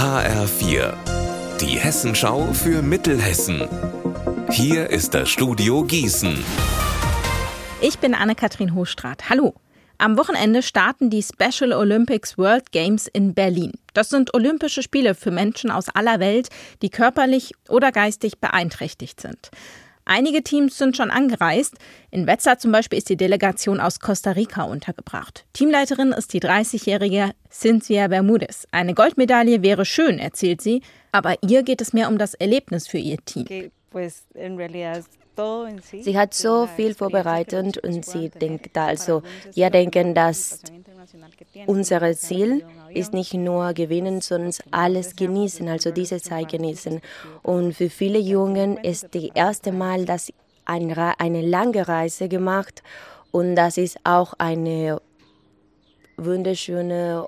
HR4, die Hessenschau für Mittelhessen. Hier ist das Studio Gießen. Ich bin Anne-Kathrin Hochstrat. Hallo. Am Wochenende starten die Special Olympics World Games in Berlin. Das sind Olympische Spiele für Menschen aus aller Welt, die körperlich oder geistig beeinträchtigt sind. Einige Teams sind schon angereist. In Wetzlar zum Beispiel ist die Delegation aus Costa Rica untergebracht. Teamleiterin ist die 30-jährige Cynthia Bermudez. Eine Goldmedaille wäre schön, erzählt sie, aber ihr geht es mehr um das Erlebnis für ihr Team. Sie hat so viel vorbereitet und sie denkt also, wir denken, dass unser Ziel ist nicht nur gewinnen, sondern alles genießen, also diese Zeit genießen. Und für viele Jungen ist das erste Mal, dass eine, eine lange Reise gemacht und das ist auch eine wunderschöne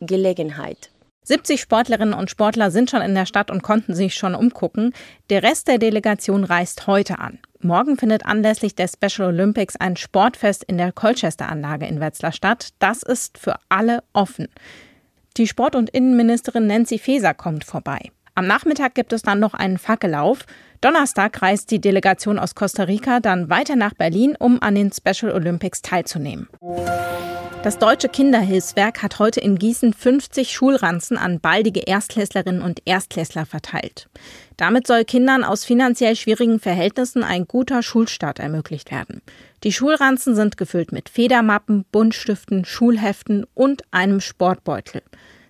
Gelegenheit. 70 Sportlerinnen und Sportler sind schon in der Stadt und konnten sich schon umgucken. Der Rest der Delegation reist heute an. Morgen findet anlässlich der Special Olympics ein Sportfest in der Colchester-Anlage in Wetzlar statt. Das ist für alle offen. Die Sport- und Innenministerin Nancy Faeser kommt vorbei. Am Nachmittag gibt es dann noch einen Fackellauf. Donnerstag reist die Delegation aus Costa Rica dann weiter nach Berlin, um an den Special Olympics teilzunehmen. Das Deutsche Kinderhilfswerk hat heute in Gießen 50 Schulranzen an baldige Erstklässlerinnen und Erstklässler verteilt. Damit soll Kindern aus finanziell schwierigen Verhältnissen ein guter Schulstart ermöglicht werden. Die Schulranzen sind gefüllt mit Federmappen, Buntstiften, Schulheften und einem Sportbeutel.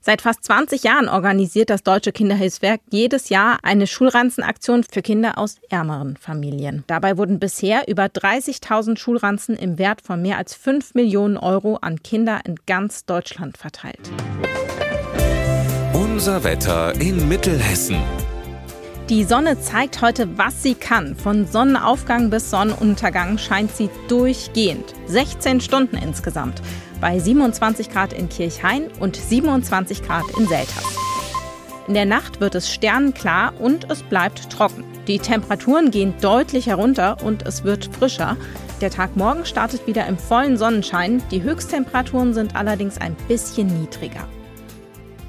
Seit fast 20 Jahren organisiert das Deutsche Kinderhilfswerk jedes Jahr eine Schulranzenaktion für Kinder aus ärmeren Familien. Dabei wurden bisher über 30.000 Schulranzen im Wert von mehr als 5 Millionen Euro an Kinder in ganz Deutschland verteilt. Unser Wetter in Mittelhessen. Die Sonne zeigt heute, was sie kann. Von Sonnenaufgang bis Sonnenuntergang scheint sie durchgehend. 16 Stunden insgesamt bei 27 Grad in Kirchhain und 27 Grad in Selters. In der Nacht wird es sternenklar und es bleibt trocken. Die Temperaturen gehen deutlich herunter und es wird frischer. Der Tag morgen startet wieder im vollen Sonnenschein. Die Höchsttemperaturen sind allerdings ein bisschen niedriger.